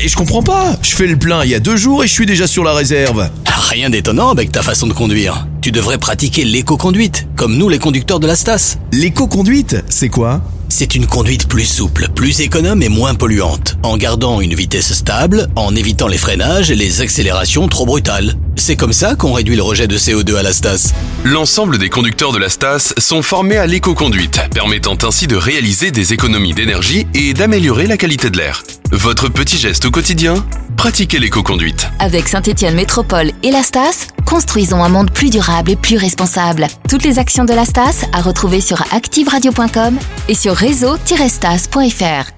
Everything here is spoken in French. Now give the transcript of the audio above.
Mais je comprends pas. Je fais le plein il y a deux jours et je suis déjà sur la réserve. Rien d'étonnant avec ta façon de conduire. Tu devrais pratiquer l'éco-conduite, comme nous les conducteurs de la Stas. L'éco-conduite, c'est quoi? C'est une conduite plus souple, plus économe et moins polluante, en gardant une vitesse stable, en évitant les freinages et les accélérations trop brutales. C'est comme ça qu'on réduit le rejet de CO2 à la Stas. L'ensemble des conducteurs de la Stas sont formés à l'éco-conduite, permettant ainsi de réaliser des économies d'énergie et d'améliorer la qualité de l'air. Votre petit geste au quotidien Pratiquez l'éco-conduite. Avec Saint-Étienne Métropole et la Stas, construisons un monde plus durable et plus responsable. Toutes les actions de la Stas à retrouver sur activeradio.com et sur réseau-stas.fr.